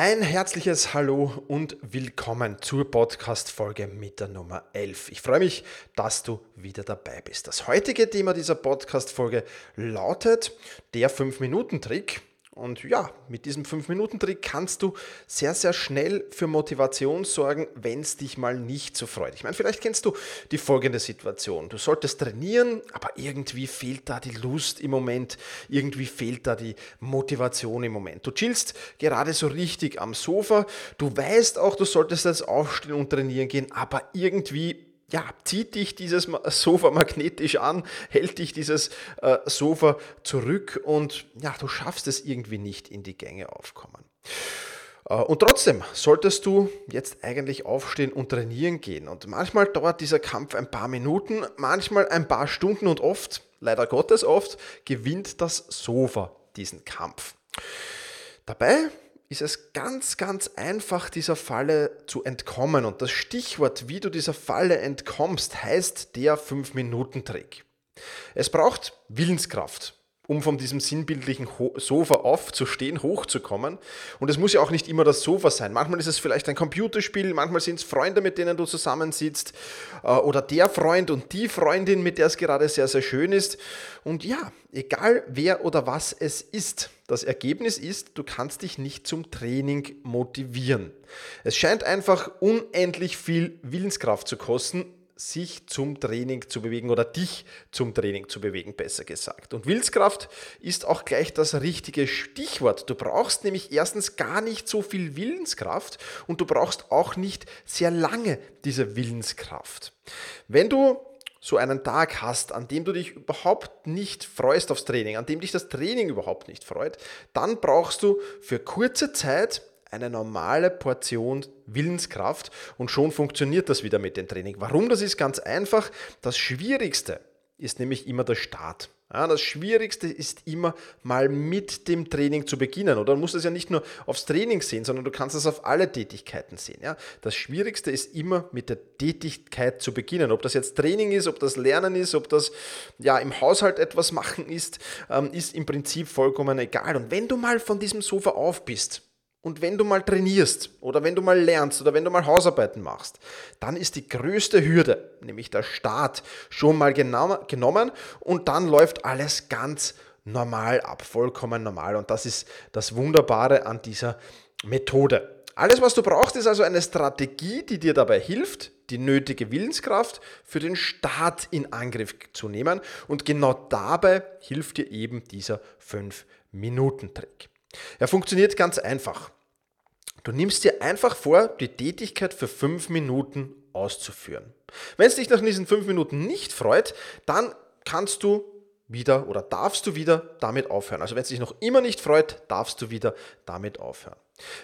Ein herzliches Hallo und willkommen zur Podcast-Folge mit der Nummer 11. Ich freue mich, dass du wieder dabei bist. Das heutige Thema dieser Podcast-Folge lautet der 5-Minuten-Trick. Und ja, mit diesem 5-Minuten-Trick kannst du sehr, sehr schnell für Motivation sorgen, wenn es dich mal nicht so freut. Ich meine, vielleicht kennst du die folgende Situation. Du solltest trainieren, aber irgendwie fehlt da die Lust im Moment, irgendwie fehlt da die Motivation im Moment. Du chillst gerade so richtig am Sofa, du weißt auch, du solltest jetzt aufstehen und trainieren gehen, aber irgendwie ja, zieht dich dieses Sofa magnetisch an, hält dich dieses äh, Sofa zurück und ja, du schaffst es irgendwie nicht in die Gänge aufkommen. Äh, und trotzdem solltest du jetzt eigentlich aufstehen und trainieren gehen. Und manchmal dauert dieser Kampf ein paar Minuten, manchmal ein paar Stunden und oft, leider Gottes oft, gewinnt das Sofa diesen Kampf. Dabei ist es ganz, ganz einfach, dieser Falle zu entkommen. Und das Stichwort, wie du dieser Falle entkommst, heißt der 5-Minuten-Trick. Es braucht Willenskraft um von diesem sinnbildlichen Sofa aufzustehen, hochzukommen. Und es muss ja auch nicht immer das Sofa sein. Manchmal ist es vielleicht ein Computerspiel, manchmal sind es Freunde, mit denen du zusammensitzt, äh, oder der Freund und die Freundin, mit der es gerade sehr, sehr schön ist. Und ja, egal wer oder was es ist, das Ergebnis ist, du kannst dich nicht zum Training motivieren. Es scheint einfach unendlich viel Willenskraft zu kosten, sich zum Training zu bewegen oder dich zum Training zu bewegen, besser gesagt. Und Willenskraft ist auch gleich das richtige Stichwort. Du brauchst nämlich erstens gar nicht so viel Willenskraft und du brauchst auch nicht sehr lange diese Willenskraft. Wenn du so einen Tag hast, an dem du dich überhaupt nicht freust aufs Training, an dem dich das Training überhaupt nicht freut, dann brauchst du für kurze Zeit eine normale Portion Willenskraft und schon funktioniert das wieder mit dem Training. Warum? Das ist ganz einfach. Das Schwierigste ist nämlich immer der Start. Ja, das Schwierigste ist immer mal mit dem Training zu beginnen. Oder du musst es ja nicht nur aufs Training sehen, sondern du kannst es auf alle Tätigkeiten sehen. Ja? Das Schwierigste ist immer mit der Tätigkeit zu beginnen. Ob das jetzt Training ist, ob das Lernen ist, ob das ja im Haushalt etwas machen ist, ähm, ist im Prinzip vollkommen egal. Und wenn du mal von diesem Sofa auf bist, und wenn du mal trainierst oder wenn du mal lernst oder wenn du mal Hausarbeiten machst, dann ist die größte Hürde, nämlich der Start, schon mal genommen und dann läuft alles ganz normal ab, vollkommen normal. Und das ist das Wunderbare an dieser Methode. Alles, was du brauchst, ist also eine Strategie, die dir dabei hilft, die nötige Willenskraft für den Start in Angriff zu nehmen. Und genau dabei hilft dir eben dieser 5-Minuten-Trick. Er funktioniert ganz einfach. Du nimmst dir einfach vor, die Tätigkeit für fünf Minuten auszuführen. Wenn es dich nach diesen fünf Minuten nicht freut, dann kannst du wieder oder darfst du wieder damit aufhören. Also wenn es dich noch immer nicht freut, darfst du wieder damit aufhören.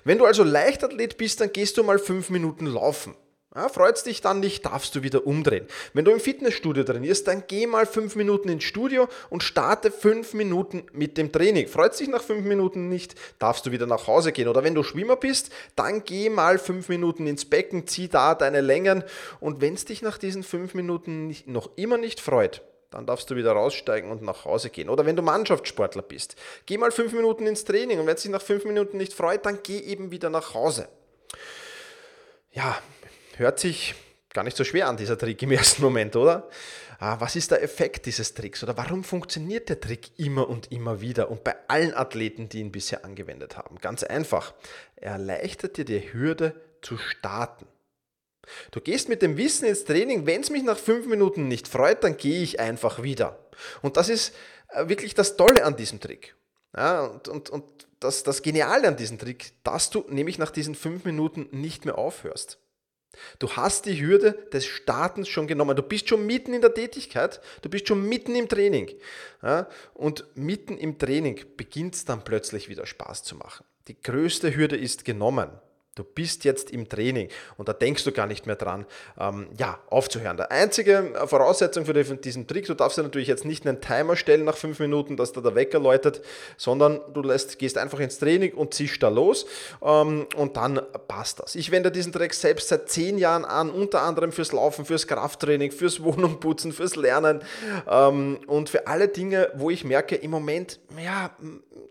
Wenn du also Leichtathlet bist, dann gehst du mal fünf Minuten laufen. Ja, freut's dich dann nicht, darfst du wieder umdrehen. Wenn du im Fitnessstudio trainierst, dann geh mal fünf Minuten ins Studio und starte fünf Minuten mit dem Training. Freut dich nach fünf Minuten nicht, darfst du wieder nach Hause gehen. Oder wenn du Schwimmer bist, dann geh mal fünf Minuten ins Becken, zieh da deine Längen. Und wenn es dich nach diesen fünf Minuten nicht, noch immer nicht freut, dann darfst du wieder raussteigen und nach Hause gehen. Oder wenn du Mannschaftssportler bist, geh mal fünf Minuten ins Training und wenn es dich nach fünf Minuten nicht freut, dann geh eben wieder nach Hause. Ja, Hört sich gar nicht so schwer an, dieser Trick im ersten Moment, oder? Ah, was ist der Effekt dieses Tricks oder warum funktioniert der Trick immer und immer wieder und bei allen Athleten, die ihn bisher angewendet haben? Ganz einfach. Er erleichtert dir die Hürde zu starten. Du gehst mit dem Wissen ins Training, wenn es mich nach fünf Minuten nicht freut, dann gehe ich einfach wieder. Und das ist äh, wirklich das Tolle an diesem Trick. Ja, und und, und das, das Geniale an diesem Trick, dass du nämlich nach diesen fünf Minuten nicht mehr aufhörst. Du hast die Hürde des Startens schon genommen. Du bist schon mitten in der Tätigkeit, du bist schon mitten im Training. Ja, und mitten im Training beginnt es dann plötzlich wieder Spaß zu machen. Die größte Hürde ist genommen. Du bist jetzt im Training und da denkst du gar nicht mehr dran, ähm, ja, aufzuhören. Der einzige Voraussetzung für diesen Trick, du darfst ja natürlich jetzt nicht einen Timer stellen nach fünf Minuten, dass da der Wecker läutet, sondern du lässt, gehst einfach ins Training und ziehst da los ähm, und dann passt das. Ich wende diesen Trick selbst seit zehn Jahren an, unter anderem fürs Laufen, fürs Krafttraining, fürs Wohnungputzen, fürs Lernen ähm, und für alle Dinge, wo ich merke, im Moment, ja,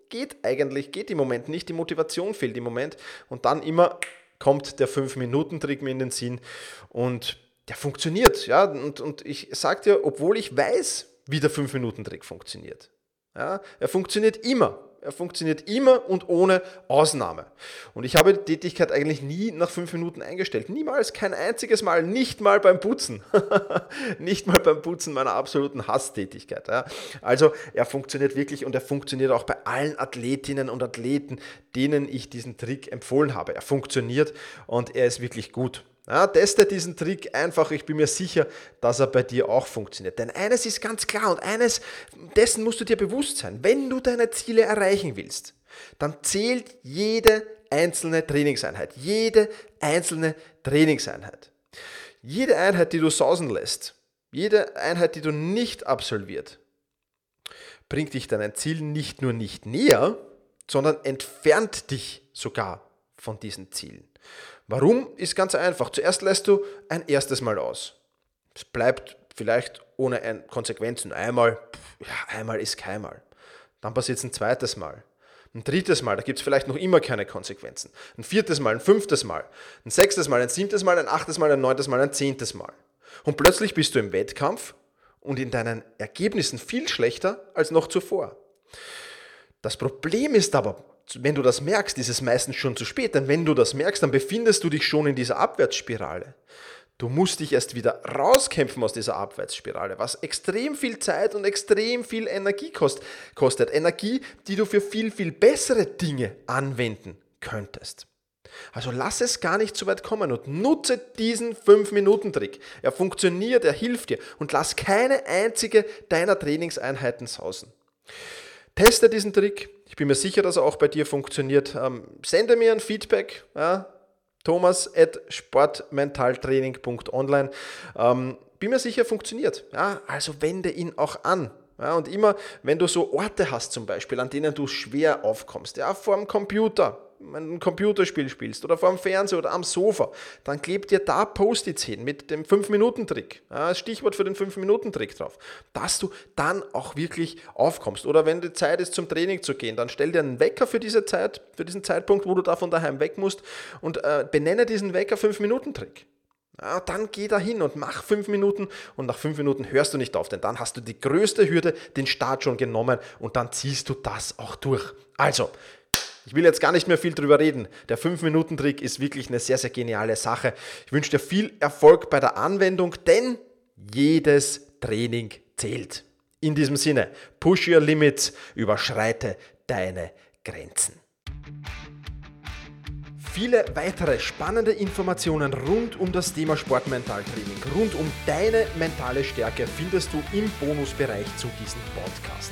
geht eigentlich, geht im Moment nicht, die Motivation fehlt im Moment und dann immer kommt der 5-Minuten-Trick mir in den Sinn und der funktioniert. Ja? Und, und ich sage dir, obwohl ich weiß, wie der 5-Minuten-Trick funktioniert. Ja? Er funktioniert immer. Er funktioniert immer und ohne Ausnahme. Und ich habe die Tätigkeit eigentlich nie nach fünf Minuten eingestellt. Niemals, kein einziges Mal, nicht mal beim Putzen. nicht mal beim Putzen meiner absoluten Hasstätigkeit. Ja. Also er funktioniert wirklich und er funktioniert auch bei allen Athletinnen und Athleten, denen ich diesen Trick empfohlen habe. Er funktioniert und er ist wirklich gut. Ja, teste diesen Trick einfach, ich bin mir sicher, dass er bei dir auch funktioniert. Denn eines ist ganz klar und eines dessen musst du dir bewusst sein. Wenn du deine Ziele erreichen willst, dann zählt jede einzelne Trainingseinheit. Jede einzelne Trainingseinheit. Jede Einheit, die du sausen lässt, jede Einheit, die du nicht absolviert, bringt dich deinem Ziel nicht nur nicht näher, sondern entfernt dich sogar von diesen Zielen. Warum? Ist ganz einfach. Zuerst lässt du ein erstes Mal aus. Es bleibt vielleicht ohne Konsequenzen. Einmal, ja, einmal ist keinmal. Dann passiert es ein zweites Mal. Ein drittes Mal, da gibt es vielleicht noch immer keine Konsequenzen. Ein viertes Mal, ein fünftes Mal, ein sechstes Mal, ein siebtes Mal, ein achtes Mal, ein neuntes Mal, ein zehntes Mal. Und plötzlich bist du im Wettkampf und in deinen Ergebnissen viel schlechter als noch zuvor. Das Problem ist aber, wenn du das merkst, ist es meistens schon zu spät. Denn wenn du das merkst, dann befindest du dich schon in dieser Abwärtsspirale. Du musst dich erst wieder rauskämpfen aus dieser Abwärtsspirale, was extrem viel Zeit und extrem viel Energie kostet. Energie, die du für viel, viel bessere Dinge anwenden könntest. Also lass es gar nicht zu weit kommen und nutze diesen 5-Minuten-Trick. Er funktioniert, er hilft dir und lass keine einzige deiner Trainingseinheiten sausen. Teste diesen Trick. Ich bin mir sicher, dass er auch bei dir funktioniert. Ähm, sende mir ein Feedback. Ja, Thomas at sportmentaltraining.online. Ähm, bin mir sicher, funktioniert. Ja, also wende ihn auch an. Ja, und immer, wenn du so Orte hast zum Beispiel, an denen du schwer aufkommst, ja, vor dem Computer, ein Computerspiel spielst oder vor dem Fernseher oder am Sofa, dann klebt dir da Post-its hin mit dem 5-Minuten-Trick. Ja, Stichwort für den 5-Minuten-Trick drauf. Dass du dann auch wirklich aufkommst. Oder wenn die Zeit ist, zum Training zu gehen, dann stell dir einen Wecker für diese Zeit, für diesen Zeitpunkt, wo du da von daheim weg musst und äh, benenne diesen Wecker 5-Minuten-Trick. Ja, dann geh da hin und mach fünf Minuten und nach fünf Minuten hörst du nicht auf, denn dann hast du die größte Hürde, den Start schon genommen und dann ziehst du das auch durch. Also, ich will jetzt gar nicht mehr viel drüber reden. Der 5-Minuten-Trick ist wirklich eine sehr, sehr geniale Sache. Ich wünsche dir viel Erfolg bei der Anwendung, denn jedes Training zählt. In diesem Sinne, push your limits, überschreite deine Grenzen. Viele weitere spannende Informationen rund um das Thema Sportmentaltraining, rund um deine mentale Stärke findest du im Bonusbereich zu diesem Podcast.